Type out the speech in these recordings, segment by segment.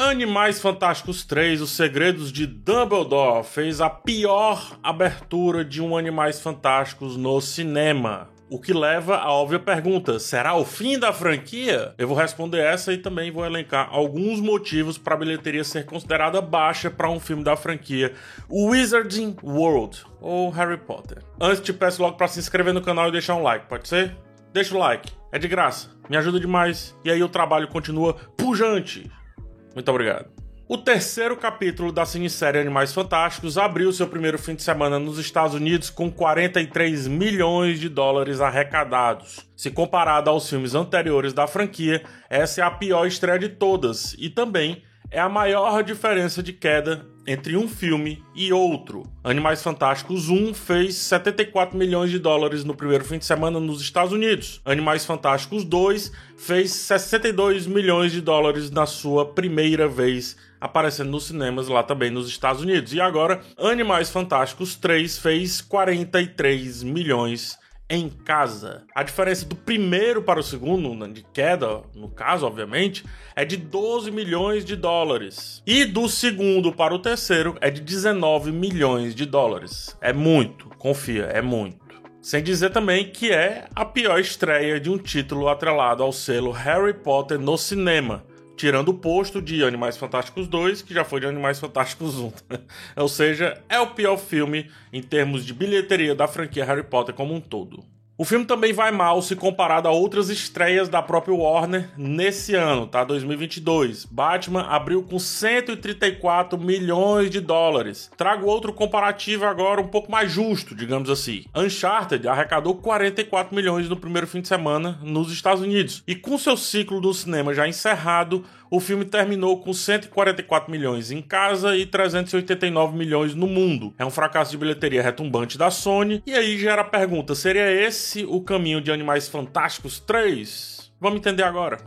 Animais Fantásticos 3, Os Segredos de Dumbledore, fez a pior abertura de um Animais Fantásticos no cinema. O que leva à óbvia pergunta: será o fim da franquia? Eu vou responder essa e também vou elencar alguns motivos para a bilheteria ser considerada baixa para um filme da franquia Wizarding World ou Harry Potter. Antes te peço logo para se inscrever no canal e deixar um like, pode ser? Deixa o like, é de graça, me ajuda demais e aí o trabalho continua pujante. Muito obrigado. O terceiro capítulo da cinesérie Animais Fantásticos abriu seu primeiro fim de semana nos Estados Unidos com 43 milhões de dólares arrecadados. Se comparado aos filmes anteriores da franquia, essa é a pior estreia de todas e também é a maior diferença de queda entre um filme e outro. Animais Fantásticos 1 fez 74 milhões de dólares no primeiro fim de semana nos Estados Unidos. Animais Fantásticos 2 fez 62 milhões de dólares na sua primeira vez aparecendo nos cinemas lá também nos Estados Unidos. E agora, Animais Fantásticos 3 fez 43 milhões em casa. A diferença do primeiro para o segundo, né, de queda, no caso, obviamente, é de 12 milhões de dólares. E do segundo para o terceiro é de 19 milhões de dólares. É muito, confia, é muito. Sem dizer também que é a pior estreia de um título atrelado ao selo Harry Potter no cinema tirando o posto de Animais Fantásticos 2, que já foi de Animais Fantásticos 1. Ou seja, é o pior filme em termos de bilheteria da franquia Harry Potter como um todo. O filme também vai mal se comparado a outras estreias da própria Warner nesse ano, tá? 2022. Batman abriu com 134 milhões de dólares. Trago outro comparativo agora um pouco mais justo, digamos assim. Uncharted arrecadou 44 milhões no primeiro fim de semana nos Estados Unidos. E com seu ciclo do cinema já encerrado, o filme terminou com 144 milhões em casa e 389 milhões no mundo. É um fracasso de bilheteria retumbante da Sony. E aí gera a pergunta: seria esse o caminho de Animais Fantásticos 3? Vamos entender agora.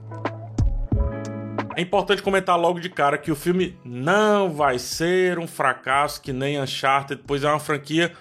É importante comentar logo de cara que o filme não vai ser um fracasso que nem Uncharted, pois é uma franquia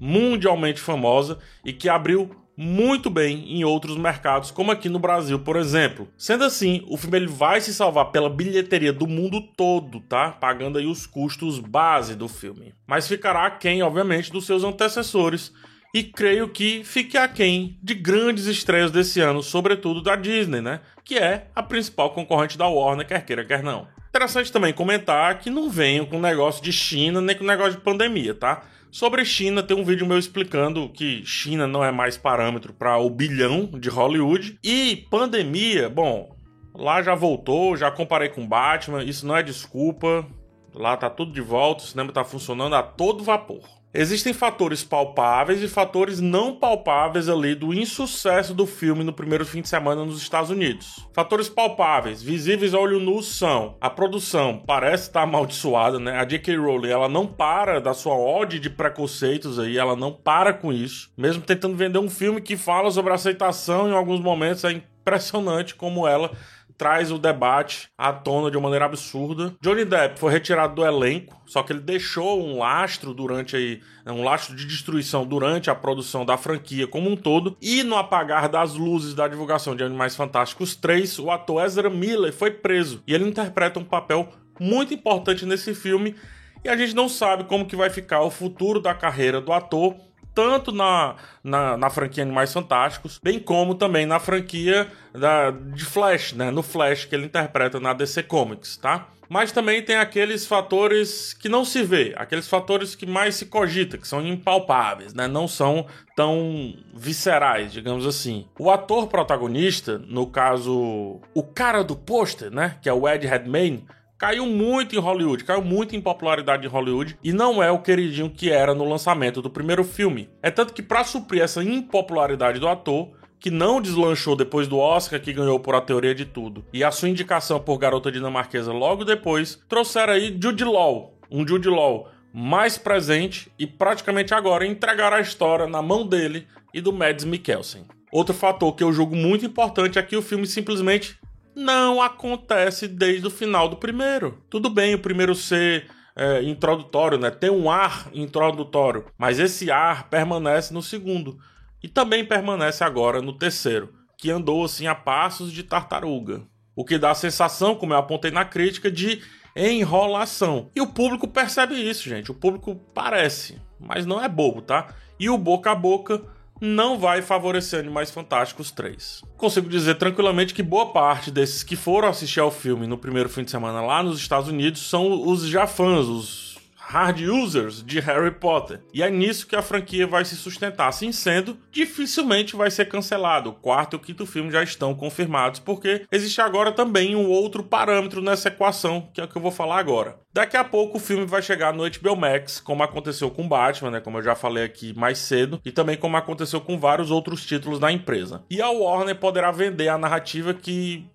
mundialmente famosa e que abriu muito bem em outros mercados, como aqui no Brasil, por exemplo. Sendo assim, o filme ele vai se salvar pela bilheteria do mundo todo, tá? Pagando aí os custos base do filme. Mas ficará aquém, obviamente, dos seus antecessores. E creio que fique aquém de grandes estreias desse ano, sobretudo da Disney, né? Que é a principal concorrente da Warner, quer queira, quer não. Interessante também comentar que não venham com negócio de China nem com negócio de pandemia, tá? Sobre China, tem um vídeo meu explicando que China não é mais parâmetro para o bilhão de Hollywood. E pandemia, bom, lá já voltou, já comparei com Batman, isso não é desculpa. Lá tá tudo de volta, o cinema tá funcionando a todo vapor. Existem fatores palpáveis e fatores não palpáveis ali do insucesso do filme no primeiro fim de semana nos Estados Unidos. Fatores palpáveis, visíveis a olho nu são: a produção parece estar amaldiçoada, né? A J.K. Rowling, ela não para da sua ode de preconceitos aí, ela não para com isso, mesmo tentando vender um filme que fala sobre aceitação em alguns momentos é impressionante como ela traz o debate à tona de uma maneira absurda. Johnny Depp foi retirado do elenco, só que ele deixou um lastro durante aí, um lastro de destruição durante a produção da franquia como um todo. E no apagar das luzes da divulgação de Animais Fantásticos 3, o ator Ezra Miller foi preso e ele interpreta um papel muito importante nesse filme. E a gente não sabe como que vai ficar o futuro da carreira do ator tanto na, na, na, franquia Animais Fantásticos, bem como também na franquia da, de Flash, né? No Flash que ele interpreta na DC Comics, tá? Mas também tem aqueles fatores que não se vê, aqueles fatores que mais se cogita, que são impalpáveis, né? Não são tão viscerais, digamos assim. O ator protagonista, no caso, o cara do pôster, né? Que é o Ed Redmayne, caiu muito em Hollywood, caiu muito em popularidade em Hollywood e não é o queridinho que era no lançamento do primeiro filme. É tanto que para suprir essa impopularidade do ator, que não deslanchou depois do Oscar que ganhou por A Teoria de Tudo, e a sua indicação por Garota Dinamarquesa logo depois, trouxeram aí Jude Law, um Jude Law mais presente e praticamente agora entregaram a história na mão dele e do Mads Mikkelsen. Outro fator que eu julgo muito importante é que o filme simplesmente não acontece desde o final do primeiro. Tudo bem o primeiro ser é, introdutório, né? Tem um ar introdutório, mas esse ar permanece no segundo e também permanece agora no terceiro, que andou assim a passos de tartaruga. O que dá a sensação, como eu apontei na crítica, de enrolação. E o público percebe isso, gente. O público parece, mas não é bobo, tá? E o boca a boca não vai favorecer Animais Fantásticos 3. Consigo dizer tranquilamente que boa parte desses que foram assistir ao filme no primeiro fim de semana lá nos Estados Unidos são os já fãs, os hard users de Harry Potter. E é nisso que a franquia vai se sustentar. Assim sendo, dificilmente vai ser cancelado. O quarto e o quinto filme já estão confirmados, porque existe agora também um outro parâmetro nessa equação, que é o que eu vou falar agora. Daqui a pouco o filme vai chegar no HBO Max, como aconteceu com Batman, né, como eu já falei aqui mais cedo, e também como aconteceu com vários outros títulos da empresa. E a Warner poderá vender a narrativa que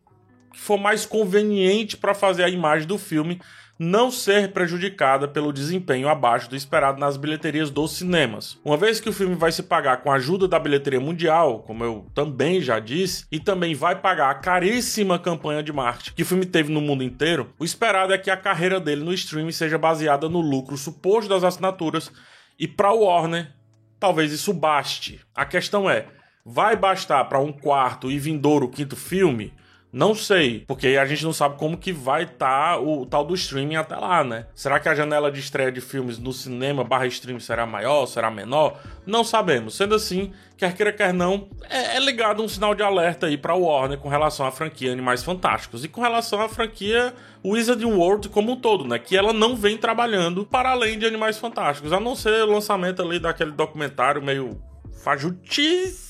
for mais conveniente para fazer a imagem do filme não ser prejudicada pelo desempenho abaixo do esperado nas bilheterias dos cinemas. Uma vez que o filme vai se pagar com a ajuda da bilheteria mundial, como eu também já disse, e também vai pagar a caríssima campanha de marketing que o filme teve no mundo inteiro, o esperado é que a carreira dele no streaming seja baseada no lucro suposto das assinaturas e para o Warner, talvez isso baste. A questão é, vai bastar para um quarto e vindouro quinto filme? Não sei, porque a gente não sabe como que vai estar tá o tal do streaming até lá, né? Será que a janela de estreia de filmes no cinema barra streaming será maior, será menor? Não sabemos. Sendo assim, quer queira, quer não, é, é ligado um sinal de alerta aí para o Warner com relação à franquia Animais Fantásticos e com relação à franquia Wizarding World como um todo, né? Que ela não vem trabalhando para além de Animais Fantásticos, a não ser o lançamento ali daquele documentário meio fajutice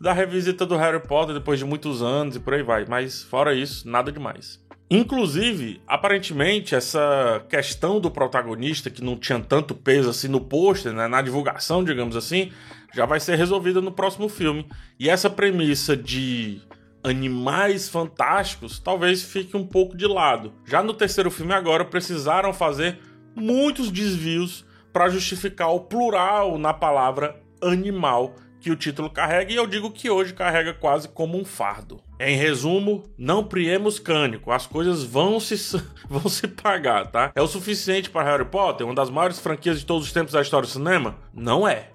da revisita do Harry Potter depois de muitos anos e por aí vai. Mas fora isso, nada demais. Inclusive, aparentemente, essa questão do protagonista, que não tinha tanto peso assim no pôster, né, na divulgação, digamos assim, já vai ser resolvida no próximo filme. E essa premissa de animais fantásticos talvez fique um pouco de lado. Já no terceiro filme, agora, precisaram fazer muitos desvios para justificar o plural na palavra animal que o título carrega, e eu digo que hoje carrega quase como um fardo. Em resumo, não priemos cânico, as coisas vão se, vão se pagar, tá? É o suficiente para Harry Potter, uma das maiores franquias de todos os tempos da história do cinema? Não é.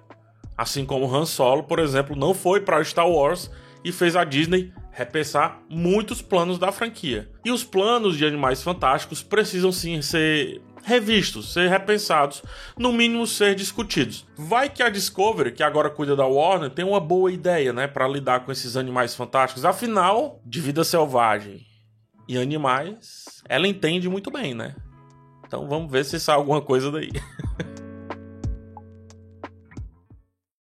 Assim como Han Solo, por exemplo, não foi para Star Wars e fez a Disney repensar muitos planos da franquia. E os planos de Animais Fantásticos precisam sim ser revistos, ser repensados, no mínimo ser discutidos. Vai que a Discovery, que agora cuida da Warner, tem uma boa ideia, né, para lidar com esses animais fantásticos. Afinal, de vida selvagem e animais, ela entende muito bem, né? Então vamos ver se sai alguma coisa daí.